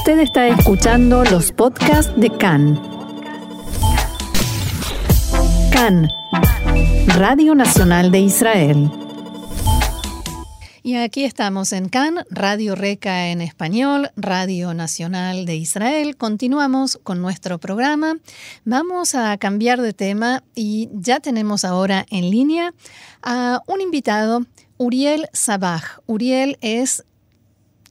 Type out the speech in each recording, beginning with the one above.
Usted está escuchando los podcasts de CAN. CAN, Radio Nacional de Israel. Y aquí estamos en CAN, Radio Reca en español, Radio Nacional de Israel. Continuamos con nuestro programa. Vamos a cambiar de tema y ya tenemos ahora en línea a un invitado, Uriel Sabaj. Uriel es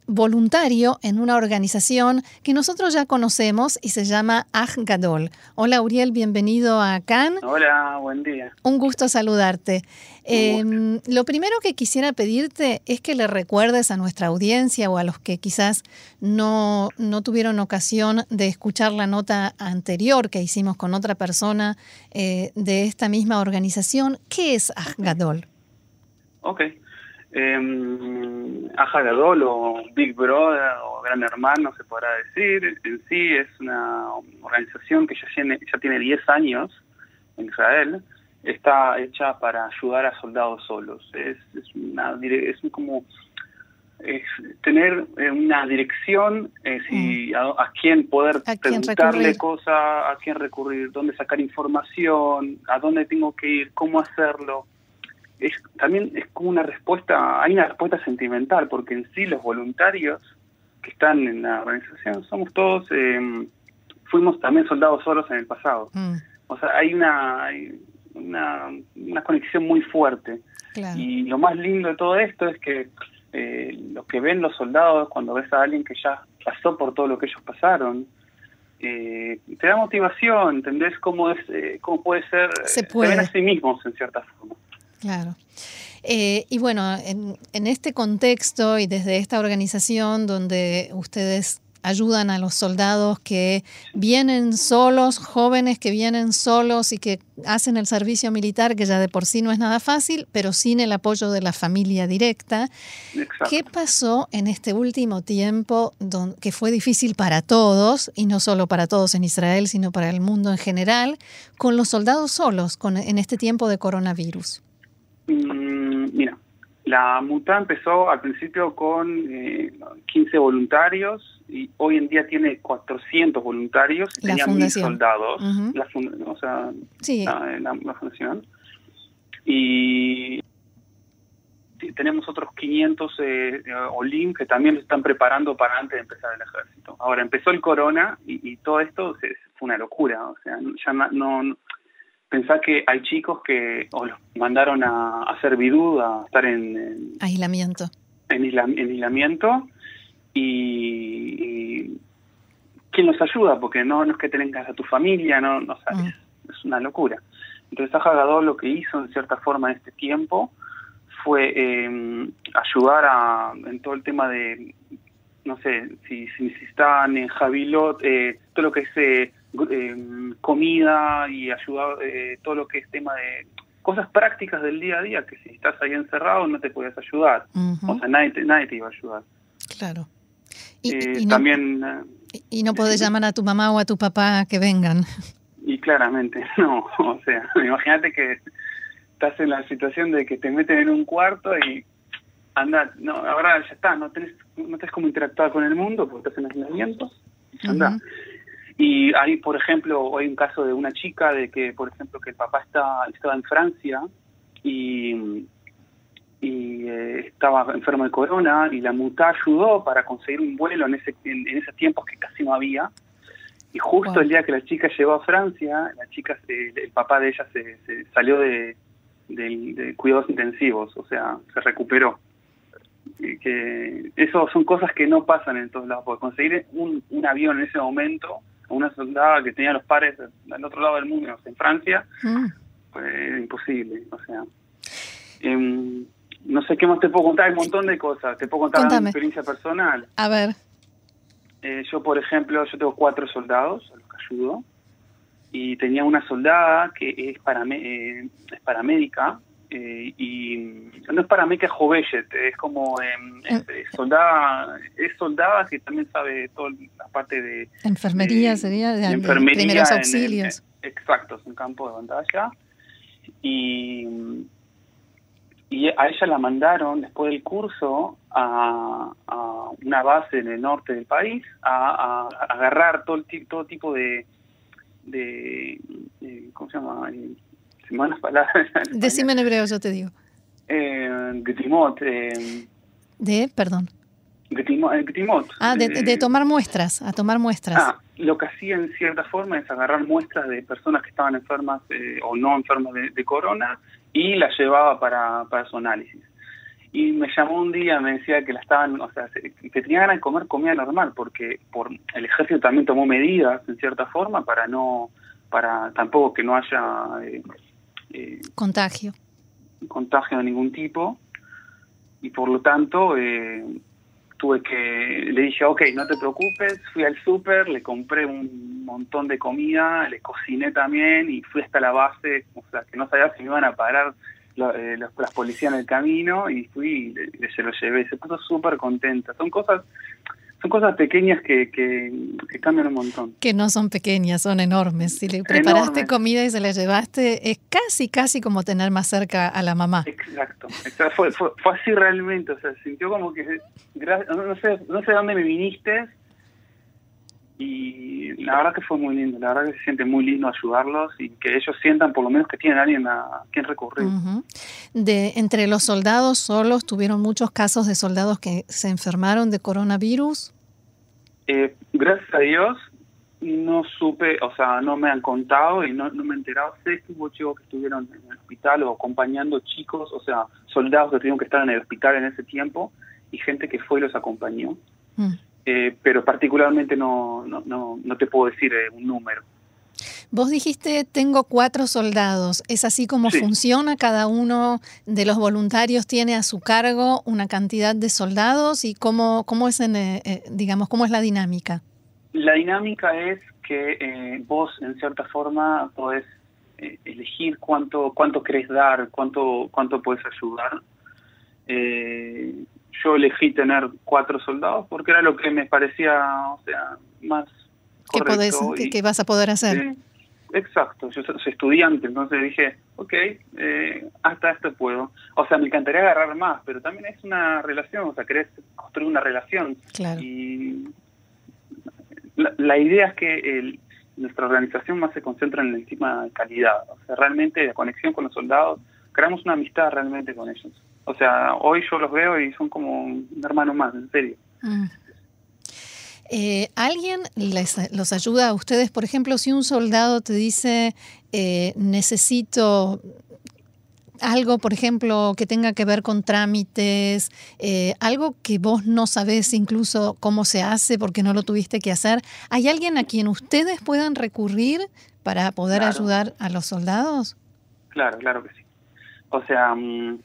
voluntario en una organización que nosotros ya conocemos y se llama Aj Gadol. Hola Uriel, bienvenido a CAN. Hola, buen día. Un gusto saludarte. Em, lo primero que quisiera pedirte es que le recuerdes a nuestra audiencia o a los que quizás no, no tuvieron ocasión de escuchar la nota anterior que hicimos con otra persona eh, de esta misma organización, ¿qué es Aj Gadol? Ok. Eh, Aja Gadol o Big Brother o Gran Hermano se podrá decir. En sí es una organización que ya tiene, ya tiene 10 años en Israel. Está hecha para ayudar a soldados solos. Es, es, una, es como es tener eh, una dirección, eh, si, a, a, quién poder ¿A quién preguntarle cosas, a quién recurrir, dónde sacar información, a dónde tengo que ir, cómo hacerlo es, también es como una respuesta, hay una respuesta sentimental, porque en sí los voluntarios que están en la organización somos todos, eh, fuimos también soldados solos en el pasado. Mm, O sea, hay una, hay una, una conexión muy fuerte. claro. Y lo más lindo de todo esto es que eh, lo que ven los soldados cuando ves a alguien que ya pasó por todo lo que ellos pasaron, eh, te da motivación, ¿entendés cómo, es, eh, cómo puede ser? Se eh, puede. ven a sí mismos en cierta forma. Claro. Eh, y bueno, en, en, este contexto y desde esta organización donde ustedes ayudan a los soldados que vienen solos, jóvenes que vienen solos y que hacen el servicio militar, que ya de por sí no es nada fácil, pero sin el apoyo de la familia directa. Exacto. ¿Qué pasó en este último tiempo don, que fue difícil para todos, y no solo para todos en Israel, sino para el mundo en general, con los soldados solos con, en este tiempo de coronavirus? Mm, mira, la MUTA empezó al principio con eh, 15 voluntarios y hoy en día tiene 400 voluntarios y tenía mil fundación. soldados, Ujú. la, fun- o sea, Sí. la, la- la fundación. Y tenemos otros 500 eh, Olim que también lo están preparando para antes de empezar el ejército. Ahora empezó el corona y, y todo esto se- fue una locura, o sea, ya no, no pensá que hay chicos que o los mandaron a, a hacer bidú, a estar en, en, Aislamiento. en isla- en aislamiento y, y quién los ayuda porque no, no es que tengas a tu familia no no sabes Mm. es una locura entonces Aja Gadol lo que hizo en cierta forma en este tiempo fue eh, ayudar a en todo el tema de no sé si, si, si están en Javilot eh, todo lo que es eh, eh, comida y ayudar eh, todo lo que es tema de cosas prácticas del día a día que si estás ahí encerrado no te puedes ayudar o sea, nadie te, nadie te iba a ayudar. claro. Y, Eh, y no, también, eh, y no podés llamar a tu mamá o a tu papá que vengan. y claramente, no, o sea, imagínate que estás en la situación de que te meten en un cuarto y anda, no, ahora ya está, no tenés, no tenés cómo interactuar con el mundo porque estás en aislamiento, anda. Y hay, por ejemplo, hay un caso de una chica de que, por ejemplo, que el papá está, estaba en Francia y, y eh, estaba enfermo de corona y la muta ayudó para conseguir un vuelo en ese en, en esos tiempos que casi no había. Y justo Wow. el día que la chica llegó a Francia, la chica, se- el papá de ella se, se salió de, de cuidados intensivos, o sea, se recuperó. Y que eso son cosas que no pasan en todos lados, porque conseguir un, un avión en ese momento, una soldada que tenía los pares al otro lado del mundo, en Francia, Mm, fue imposible, o sea. em, no sé qué más te puedo contar, hay un montón de cosas. Te puedo contar Contame. mi experiencia personal. A ver, Eh, yo, por ejemplo, yo tengo cuatro soldados a los que ayudo y tenía una soldada que es, eh, es paramédica eh, y no es paramédica es Jovellet, es como em, es, es soldada, es soldada que también sabe toda la parte de enfermería eh, sería de, enfermería primeros en- en- auxilios. exacto, es un campo de batalla. Y y a ella la mandaron después del curso a, una base en el norte del país a, agarrar todo, todo tipo de, de, ¿cómo se llama? Eh, se me las palabras. Decime en hebreo, yo te digo. Eh, eh, de, perdón. Getimot. Ah, de, tomar muestras, a tomar muestras. Ah, lo que hacía en cierta forma es agarrar muestras de personas que estaban enfermas o no enfermas de corona y la llevaba para, para su análisis. Y me llamó un día, me decía que la estaban, o sea, que tenía ganas de comer comida normal, porque por el ejército también tomó medidas, en cierta forma, para no, para tampoco que no haya eh, eh, contagio. Contagio de ningún tipo. Y por lo tanto, eh, tuve que, le dije, ok, no te preocupes, fui al súper, le compré un montón de comida, le cociné también y fui hasta la base, o sea, que no sabía si me iban a parar eh, las policías en el camino y fui y se lo llevé, se puso súper contenta. Son cosas son cosas pequeñas que, que, cambian un montón. Que no son pequeñas, son enormes. Si le preparaste comida y se la llevaste, es casi, casi como tener más cerca a la mamá. Exacto. Fue, fue, fue así realmente. O sea, sintió como que, no sé, no sé dónde me viniste, y la verdad que fue muy lindo, la verdad que se siente muy lindo ayudarlos y que ellos sientan por lo menos que tienen a alguien a quien recurrir. de, entre los soldados solos, ¿tuvieron muchos casos de soldados que se enfermaron de coronavirus? Eh, gracias a Dios no supe, o sea, no me han contado y no, me he enterado. Sé que hubo chicos que estuvieron en el hospital o acompañando chicos, o sea, soldados que tuvieron que estar en el hospital en ese tiempo y gente que fue y los acompañó. Mm. Eh, pero particularmente no, no, no, te puedo decir eh, un número. Vos dijiste, tengo cuatro soldados. ¿Es así como funciona? ¿Cada uno de los voluntarios tiene a su cargo una cantidad de soldados? ¿Y cómo, cómo es, en, eh, digamos, cómo es la dinámica? La dinámica es que vos, en cierta forma, podés elegir cuánto cuánto querés dar, cuánto cuánto puedes ayudar. Yo elegí tener cuatro soldados porque era lo que me parecía, o sea, más correcto. ¿Qué, vas a poder hacer? exacto, yo soy estudiante, entonces dije, ok, eh, hasta esto puedo. O sea, me encantaría agarrar más, pero también es una relación, o sea, querés construir una relación. Claro. Y la, idea es que nuestra organización más se concentra en el tema de calidad, o sea, realmente la conexión con los soldados, creamos una amistad realmente con ellos. O sea, hoy yo los veo y son como un hermano más, en serio. Mm. Eh, ¿Alguien les, los ayuda a ustedes? Por ejemplo, si un soldado te dice, eh, necesito algo, por ejemplo, que tenga que ver con trámites, eh, algo que vos no sabés incluso cómo se hace porque no lo tuviste que hacer, ¿hay alguien a quien ustedes puedan recurrir para poder ayudar a los soldados? Claro, claro que sí. O sea, mm,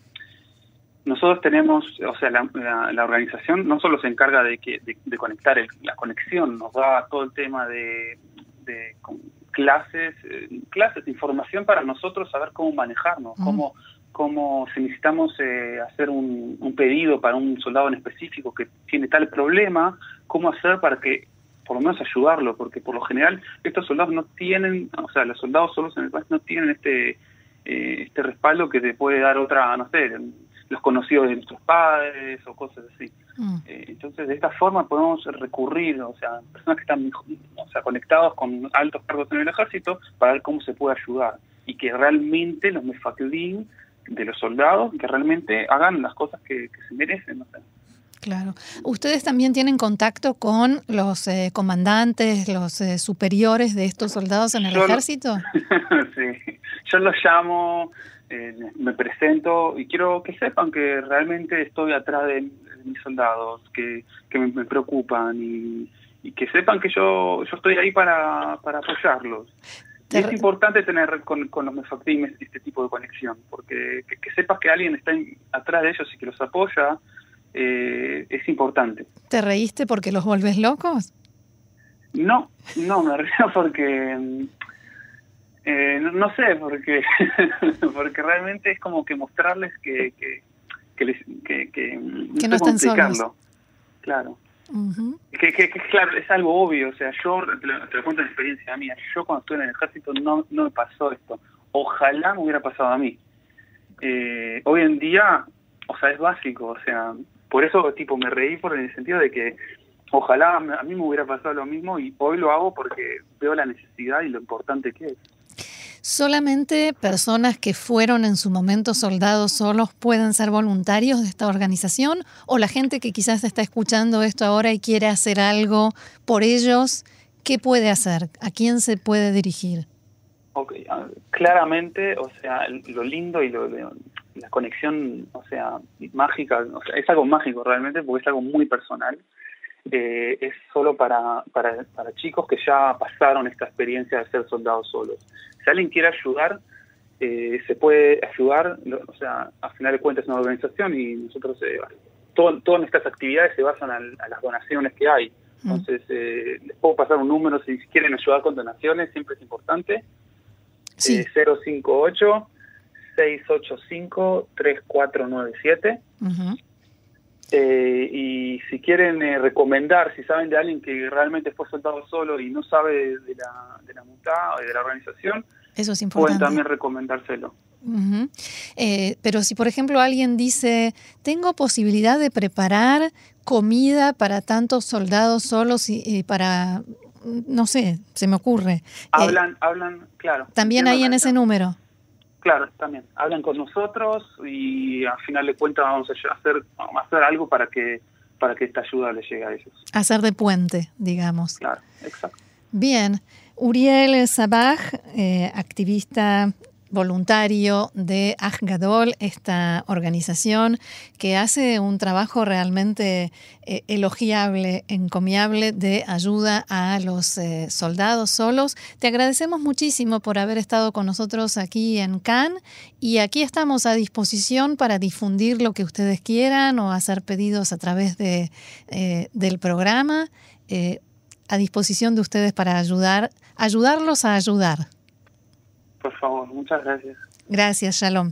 nosotros tenemos, o sea, la, organización no solo se encarga de, que, de, conectar la conexión, nos da todo el tema de, clases, eh, clases de información para nosotros saber cómo manejarnos, cómo, cómo si necesitamos eh, hacer un, pedido para un soldado en específico que tiene tal problema, cómo hacer para que por lo menos ayudarlo, porque por lo general estos soldados no tienen, o sea, los soldados solos en el país no tienen este eh, este respaldo que te puede dar otra, no sé, los conocidos de nuestros padres o cosas así. Mm. Eh, entonces, de esta forma podemos recurrir, o sea, personas que están o sea, conectados con altos cargos en el ejército para ver cómo se puede ayudar y que realmente los mefaclín de los soldados, que realmente hagan las cosas que, se merecen. O Claro. ¿Ustedes también tienen contacto con los eh, comandantes, los eh, superiores de estos soldados en el ejército? sí, yo los llamo, eh, me presento y quiero que sepan que realmente estoy atrás de, mis soldados, que, me, preocupan y, que sepan que yo, yo estoy ahí para, para apoyarlos. es importante tener con, los mefactimes este tipo de conexión, porque que, sepas que alguien está atrás de ellos y que los apoya eh, es importante. ¿Te reíste porque los vuelves locos? No, no, me río porque eh, no, sé, porque porque realmente es como que mostrarles que que que, que, no están solos. Claro. que, que, claro, es algo obvio, o sea, yo te lo, cuento en experiencia mía, yo cuando estuve en el ejército no, no me pasó esto, ojalá me hubiera pasado a mí. eh, hoy en día, o sea, es básico, o sea, por eso tipo me reí por el sentido de que ojalá a mí me hubiera pasado lo mismo y hoy lo hago porque veo la necesidad y lo importante que es. ¿Solamente personas que fueron en su momento soldados solos pueden ser voluntarios de esta organización? ¿O la gente que quizás está escuchando esto ahora y quiere hacer algo por ellos, qué puede hacer? ¿A quién se puede dirigir? Ok, ah, claramente, o sea, lo lindo y lo, la conexión, o sea, mágica, o sea, es algo mágico realmente porque es algo muy personal. Eh, es solo para, para, para chicos que ya pasaron esta experiencia de ser soldados solos. Si alguien quiere ayudar, eh, se puede ayudar, o sea, a final de cuentas es una organización y nosotros, eh, todas nuestras actividades se basan a, las donaciones que hay. Mm. Entonces, eh, les puedo pasar un número si quieren ayudar con donaciones, siempre es importante. Sí. 058 685 3497. Eh, y si quieren eh, recomendar, si saben de alguien que realmente fue soltado solo y no sabe de la, de la MUTA o de la organización, Eso es pueden también recomendárselo. Eh, pero si, por ejemplo, alguien dice, tengo posibilidad de preparar comida para tantos soldados solos y, para, no sé, se me ocurre. Hablan, hablan, claro. También ahí en ese número. Claro, también. Hablan con nosotros y al final de cuentas vamos a hacer, vamos a hacer algo para que para que esta ayuda les llegue a ellos. Hacer de puente, digamos. Claro, exacto. Bien. Uriel Sabaj, eh, activista voluntario de Ajgadol, esta organización que hace un trabajo realmente eh, elogiable, encomiable de ayuda a los eh, soldados solos. Te agradecemos muchísimo por haber estado con nosotros aquí en Cannes y aquí estamos a disposición para difundir lo que ustedes quieran o hacer pedidos a través de, eh, del programa. a disposición de ustedes para ayudar, ayudarlos a ayudar. Por favor, muchas gracias. Gracias, Shalom.